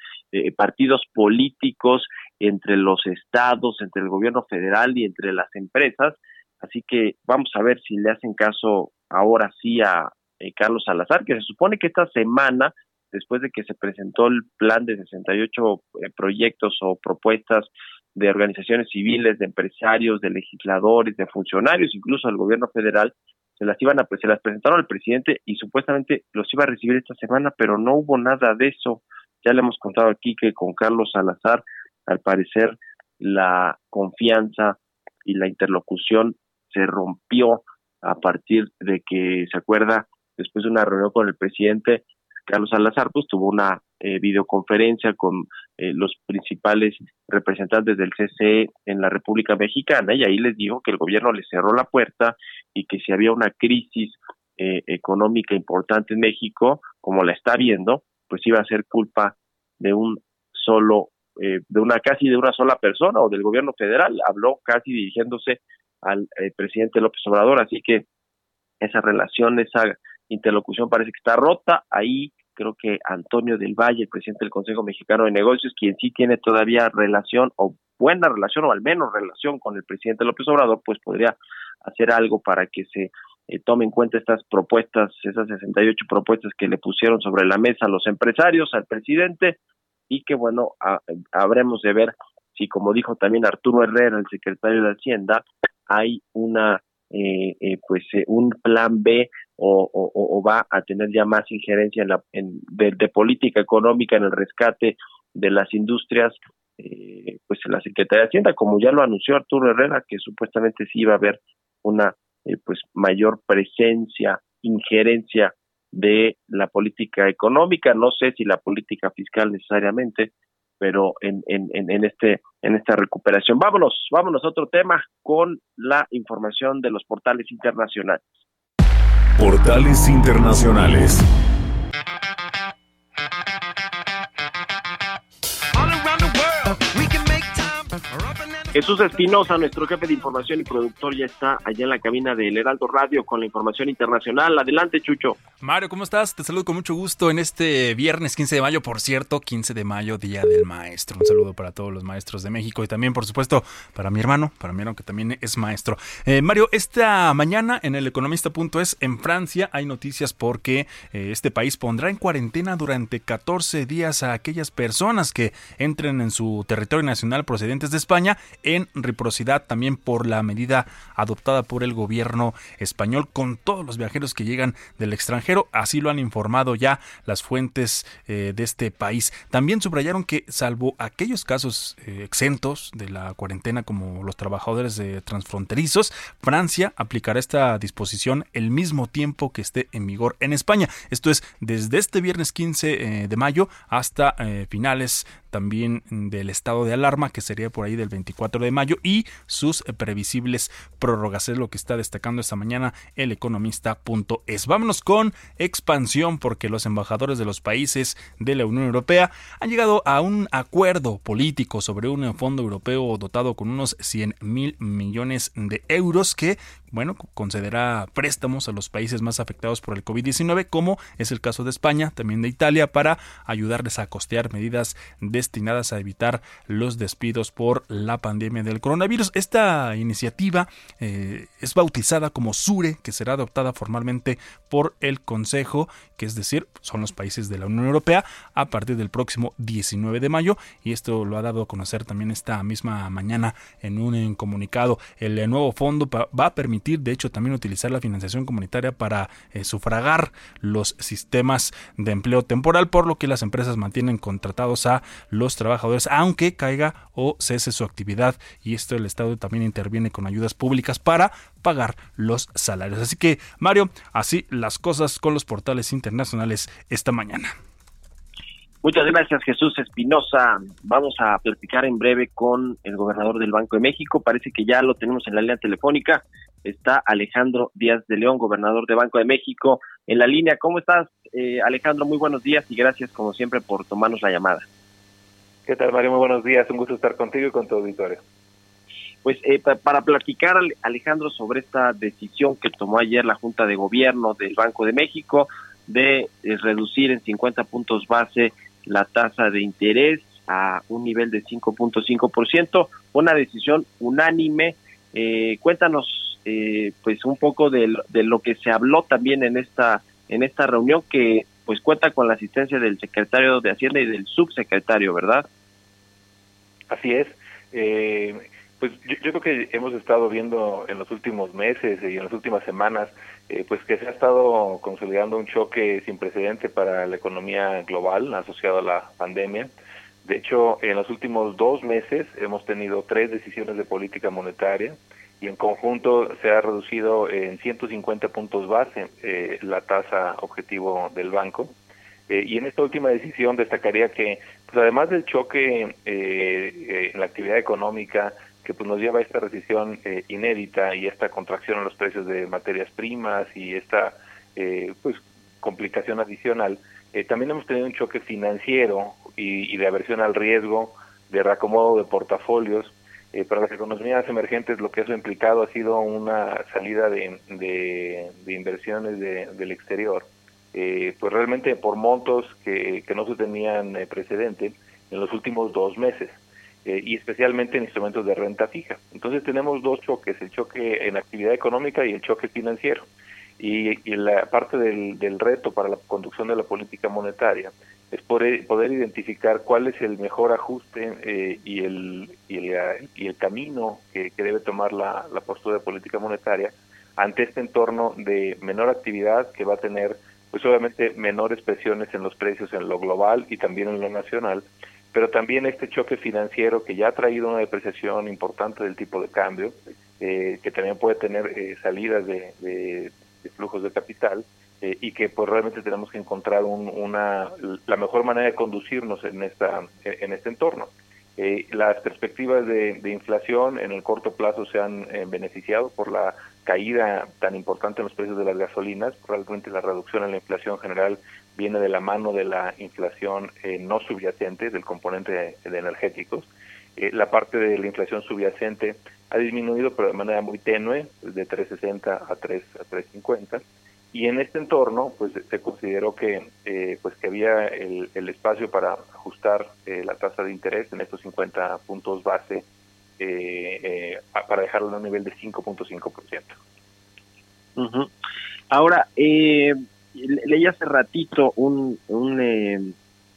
partidos políticos entre los estados, entre el gobierno federal y entre las empresas. Así que vamos a ver si le hacen caso ahora sí a eh, Carlos Salazar, que se supone que esta semana, después de que se presentó el plan de 68 eh, proyectos o propuestas de organizaciones civiles, de empresarios, de legisladores, de funcionarios, incluso del gobierno federal, se las iban a se las presentaron al presidente y supuestamente los iba a recibir esta semana, pero no hubo nada de eso. Ya le hemos contado aquí que con Carlos Salazar, al parecer, la confianza y la interlocución se rompió a partir de que, ¿se acuerda? Después de una reunión con el presidente, Carlos Salazar pues tuvo una eh, videoconferencia con eh, los principales representantes del CCE en la República Mexicana y ahí les dijo que el gobierno le cerró la puerta y que si había una crisis eh, económica importante en México, como la está viendo, pues iba a ser culpa de un solo, de una casi de una sola persona o del gobierno federal. Habló casi dirigiéndose al presidente López Obrador, así que esa relación, esa interlocución parece que está rota. Ahí creo que Antonio del Valle, el presidente del Consejo Mexicano de Negocios, quien sí tiene todavía relación o buena relación o al menos relación con el presidente López Obrador, pues podría hacer algo para que se eh, tome en cuenta estas propuestas, esas 68 propuestas que le pusieron sobre la mesa los empresarios, al presidente, y que bueno, habremos de ver si, como dijo también Arturo Herrera, el secretario de Hacienda, hay una eh, eh, pues eh, un plan B o, va a tener ya más injerencia en la, en, de, política económica en el rescate de las industrias, eh, pues en la Secretaría de Hacienda, como ya lo anunció Arturo Herrera, que supuestamente sí iba a haber una pues mayor presencia, injerencia de la política económica, no sé si la política fiscal necesariamente, pero en, en, en, este en esta recuperación. Vámonos, vámonos a otro tema con la información de los portales internacionales. Portales internacionales. Jesús Espinosa, nuestro jefe de información y productor, ya está allá en la cabina del Heraldo Radio con la información internacional. Adelante, Chucho. Mario, ¿cómo estás? Te saludo con mucho gusto en este viernes 15 de mayo, por cierto, 15 de mayo, Día del Maestro. Un saludo para todos los maestros de México y también, por supuesto, para mi hermano, para mi hermano que también es maestro. Eh, Mario, esta mañana en el economista.es en Francia hay noticias porque eh, este país pondrá en cuarentena durante 14 días a aquellas personas que entren en su territorio nacional procedentes de España en reciprocidad también por la medida adoptada por el gobierno español con todos los viajeros que llegan del extranjero. Así lo han informado ya las fuentes eh, de este país. También subrayaron que salvo aquellos casos eh, exentos de la cuarentena como los trabajadores transfronterizos, Francia aplicará esta disposición el mismo tiempo que esté en vigor en España. Esto es desde este viernes 15 eh, de mayo hasta finales también del estado de alarma, que sería por ahí del 24 de mayo, y sus previsibles prórrogas. Es lo que está destacando esta mañana el economista.es. Vámonos con expansión, porque los embajadores de los países de la Unión Europea han llegado a un acuerdo político sobre un fondo europeo dotado con unos 100 mil millones de euros que bueno, concederá préstamos a los países más afectados por el COVID-19, como es el caso de España, también de Italia, para ayudarles a costear medidas destinadas a evitar los despidos por la pandemia del coronavirus. Esta iniciativa eh, es bautizada como SURE, que será adoptada formalmente por el Consejo, que es decir, son los países de la Unión Europea, a partir del próximo 19 de mayo, y esto lo ha dado a conocer también esta misma mañana en un comunicado. El nuevo fondo va a permitir de hecho, también utilizar la financiación comunitaria para eh, sufragar los sistemas de empleo temporal, por lo que las empresas mantienen contratados a los trabajadores, aunque caiga o cese su actividad. Y esto el Estado también interviene con ayudas públicas para pagar los salarios. Así que, Mario, así las cosas con los portales internacionales esta mañana. Muchas gracias, Jesús Espinosa. Vamos a platicar en breve con el gobernador del Banco de México. Parece que ya lo tenemos en la línea telefónica. Está Alejandro Díaz de León, gobernador de Banco de México, en la línea. ¿Cómo estás, eh, Alejandro? Muy buenos días y gracias, como siempre, por tomarnos la llamada. ¿Qué tal, Mario? Muy buenos días. Un gusto estar contigo y con tu auditorio. Pues eh, para platicar, Alejandro, sobre esta decisión que tomó ayer la Junta de Gobierno del Banco de México de eh, reducir en 50 puntos base la tasa de interés a un nivel de 5.5%, una decisión unánime. Eh, cuéntanos eh, pues un poco de, de lo que se habló también en esta en esta reunión que pues cuenta con la asistencia del secretario de Hacienda y del subsecretario, ¿verdad? Así es. Eh, pues yo, creo que hemos estado viendo en los últimos meses y en las últimas semanas, eh, pues que se ha estado consolidando un choque sin precedente para la economía global asociado a la pandemia. De hecho, en los últimos dos meses hemos tenido tres decisiones de política monetaria y en conjunto se ha reducido en 150 puntos base eh, la tasa objetivo del banco. Eh, y en esta última decisión destacaría que, pues además del choque eh, en la actividad económica que pues nos lleva a esta recesión inédita y esta contracción en los precios de materias primas y esta pues complicación adicional, también hemos tenido un choque financiero y, y de aversión al riesgo, de reacomodo de portafolios, eh, para las economías emergentes lo que eso ha implicado ha sido una salida de, de, inversiones del exterior, eh, pues realmente por montos que, que no se tenían eh, precedente en los últimos dos meses. Y especialmente en instrumentos de renta fija. Entonces tenemos dos choques, el choque en actividad económica y el choque financiero. Y, y la parte del, del reto para la conducción de la política monetaria es poder, poder identificar cuál es el mejor ajuste eh, y, el, y, el, y, el, camino que, debe tomar la, la, postura de política monetaria ante este entorno de menor actividad que va a tener, pues obviamente, menores presiones en los precios en lo global y también en lo nacional, pero también este choque financiero que ya ha traído una depreciación importante del tipo de cambio, eh, que también puede tener eh, salidas de, de flujos de capital, eh, y que pues realmente tenemos que encontrar una la mejor manera de conducirnos en esta en este entorno. Eh, las perspectivas de, inflación en el corto plazo se han eh, beneficiado por la caída tan importante en los precios de las gasolinas realmente la reducción en la inflación general viene de la mano de la inflación no subyacente del componente de, energéticos. La parte de la inflación subyacente ha disminuido pero de manera muy tenue de 360 a 3 a 350 y en este entorno pues se consideró que eh, pues que había el, espacio para ajustar eh, la tasa de interés en estos 50 puntos base eh, para dejarlo en un nivel de 5.5%. Uh Ahora, leí hace ratito un, un,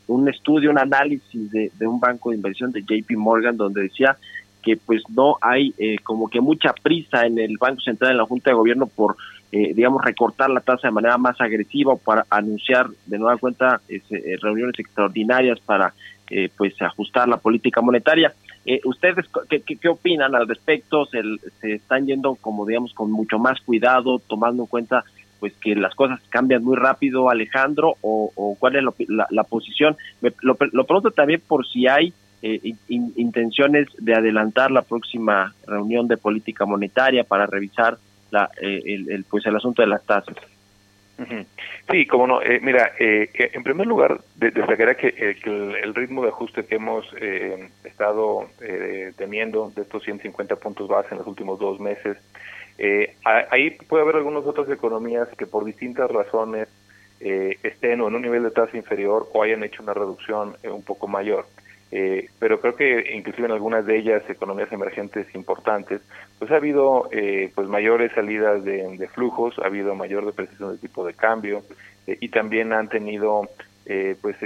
un estudio, un análisis de, de, un banco de inversión de JP Morgan donde decía que pues no hay como que mucha prisa en el Banco Central, en la Junta de Gobierno por eh, digamos, recortar la tasa de manera más agresiva para anunciar de nueva cuenta eh, reuniones extraordinarias para, eh, pues, ajustar la política monetaria. ¿Ustedes qué, qué, opinan al respecto? ¿Se, ¿Se están yendo, como digamos, con mucho más cuidado, tomando en cuenta pues que las cosas cambian muy rápido, Alejandro, o, cuál es la, posición. lo, lo, pregunto también por si hay intenciones de adelantar la próxima reunión de política monetaria para revisar la, eh, el, pues el asunto de las tasas. Sí, como no. Eh, mira, eh, en primer lugar, destacaría que, el, ritmo de ajuste que hemos estado teniendo de estos 150 puntos base en los últimos dos meses, ahí puede haber algunas otras economías que por distintas razones estén o en un nivel de tasa inferior o hayan hecho una reducción un poco mayor. Eh, pero creo que inclusive en algunas de ellas, economías emergentes importantes, pues ha habido eh, pues mayores salidas de, flujos, ha habido mayor depreciación del tipo de cambio eh, y también han tenido pues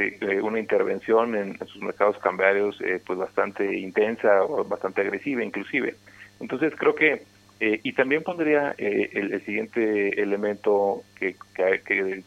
una intervención en, sus mercados cambiarios pues bastante intensa o bastante agresiva inclusive. Entonces creo que y también pondría el, el, siguiente elemento que,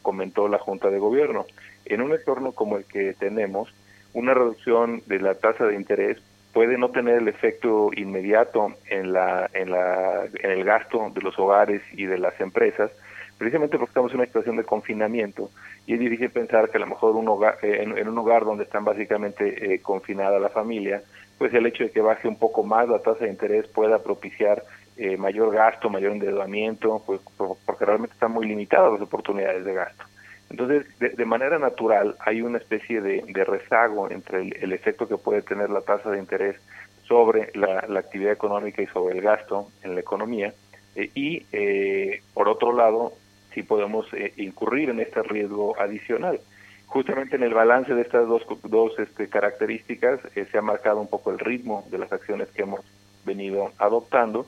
comentó la Junta de Gobierno. En un entorno como el que tenemos, una reducción de la tasa de interés puede no tener el efecto inmediato en la, en la en el gasto de los hogares y de las empresas precisamente porque estamos en una situación de confinamiento y es difícil pensar que a lo mejor un hogar, eh, en, un hogar donde están básicamente eh, confinada la familia pues el hecho de que baje un poco más la tasa de interés pueda propiciar eh, mayor gasto mayor endeudamiento pues porque realmente están muy limitadas las oportunidades de gasto entonces, de, manera natural, hay una especie de, rezago entre el, efecto que puede tener la tasa de interés sobre la, actividad económica y sobre el gasto en la economía. Eh, y, eh, por otro lado, si podemos eh, incurrir en este riesgo adicional. justamente en el balance de estas dos, dos este, características eh, se ha marcado un poco el ritmo de las acciones que hemos venido adoptando.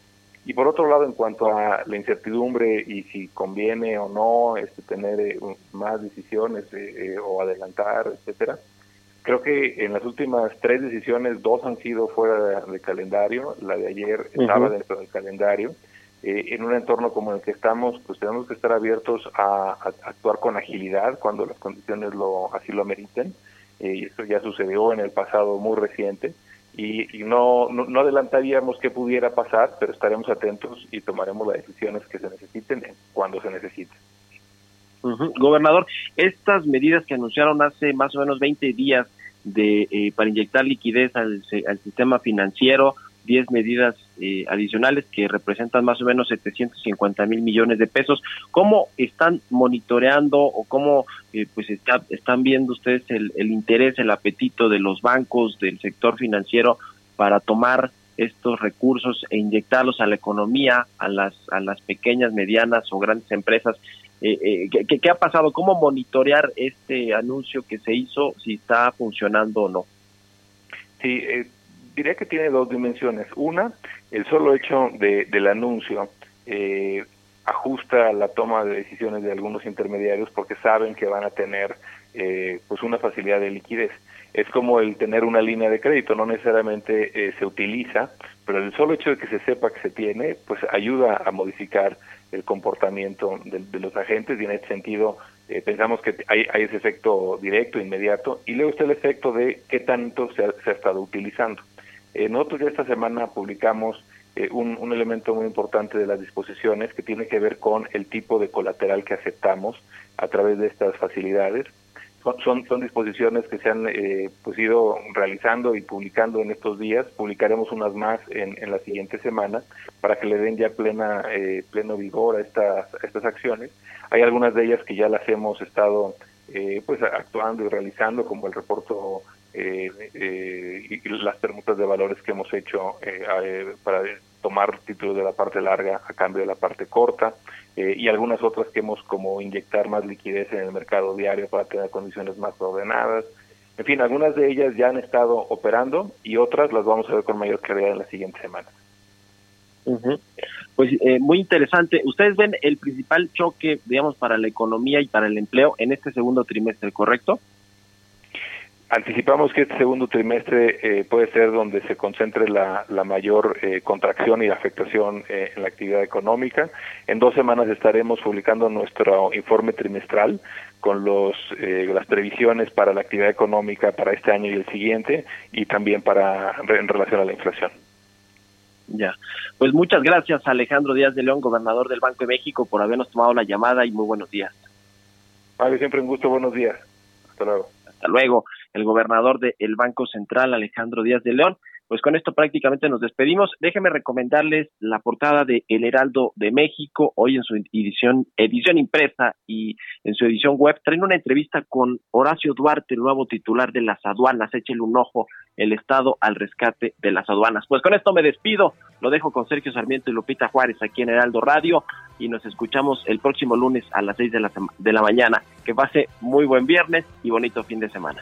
Y por otro lado, en cuanto a la incertidumbre y si conviene o no este, tener eh, más decisiones eh, o adelantar, etcétera, creo que en las últimas tres decisiones, dos han sido fuera de, calendario. La de ayer estaba dentro del calendario. Eh, en un entorno como el que estamos, pues tenemos que estar abiertos a, actuar con agilidad cuando las condiciones lo así lo ameriten. Eh, y esto ya sucedió en el pasado muy reciente. Y, no, no, adelantaríamos qué pudiera pasar, pero estaremos atentos y tomaremos las decisiones que se necesiten cuando se necesiten. Gobernador, estas medidas que anunciaron hace más o menos 20 días de eh, para inyectar liquidez al, al sistema financiero, 10 medidas eh, adicionales que representan más o menos 750 mil millones de pesos. ¿Cómo están monitoreando o cómo eh, pues están viendo ustedes el, interés, el apetito de los bancos, del sector financiero para tomar estos recursos e inyectarlos a la economía, a las, a las pequeñas, medianas o grandes empresas? Eh, ¿qué, ¿Qué ha pasado? ¿Cómo monitorear este anuncio que se hizo, si está funcionando o no? Sí, diría que tiene dos dimensiones. Una, el solo hecho de, del anuncio eh, ajusta la toma de decisiones de algunos intermediarios porque saben que van a tener eh, pues una facilidad de liquidez. Es como el tener una línea de crédito, no necesariamente eh, se utiliza, pero el solo hecho de que se sepa que se tiene, pues ayuda a modificar el comportamiento de, los agentes y en ese sentido pensamos que hay, hay, ese efecto directo, inmediato, y luego está el efecto de qué tanto se ha estado utilizando. Eh, nosotros ya esta semana publicamos eh, un, elemento muy importante de las disposiciones que tiene que ver con el tipo de colateral que aceptamos a través de estas facilidades. Son, son, disposiciones que se han eh, pues ido realizando y publicando en estos días. Publicaremos unas más en, en la siguiente semana para que le den ya plena eh, pleno vigor a estas, a estas acciones. Hay algunas de ellas que ya las hemos estado pues actuando y realizando, como el reporto eh, eh, y las permutas de valores que hemos hecho eh, eh, para tomar títulos de la parte larga a cambio de la parte corta y algunas otras que hemos como inyectar más liquidez en el mercado diario para tener condiciones más ordenadas. En fin, algunas de ellas ya han estado operando y otras las vamos a ver con mayor claridad en la siguiente semana. Pues muy interesante. Ustedes ven el principal choque, digamos, para la economía y para el empleo en este segundo trimestre, ¿correcto? Anticipamos que este segundo trimestre eh, puede ser donde se concentre la, mayor eh, contracción y afectación eh, en la actividad económica. En dos semanas estaremos publicando nuestro informe trimestral con los, las previsiones para la actividad económica para este año y el siguiente y también para en relación a la inflación. Ya, pues muchas gracias Alejandro Díaz de León, gobernador del Banco de México, por habernos tomado la llamada y muy buenos días. Vale, siempre un gusto, buenos días. Hasta luego. Hasta luego el gobernador del Banco Central, Alejandro Díaz de León. Pues con esto prácticamente nos despedimos. Déjenme recomendarles la portada de El Heraldo de México, hoy en su edición, edición impresa y en su edición web. Traen una entrevista con Horacio Duarte, el nuevo titular de las aduanas. Échele un ojo, el Estado al rescate de las aduanas. Pues con esto me despido. Lo dejo con Sergio Sarmiento y Lupita Juárez aquí en Heraldo Radio y nos escuchamos el próximo lunes a las seis de la, de la mañana. Que pase muy buen viernes y bonito fin de semana.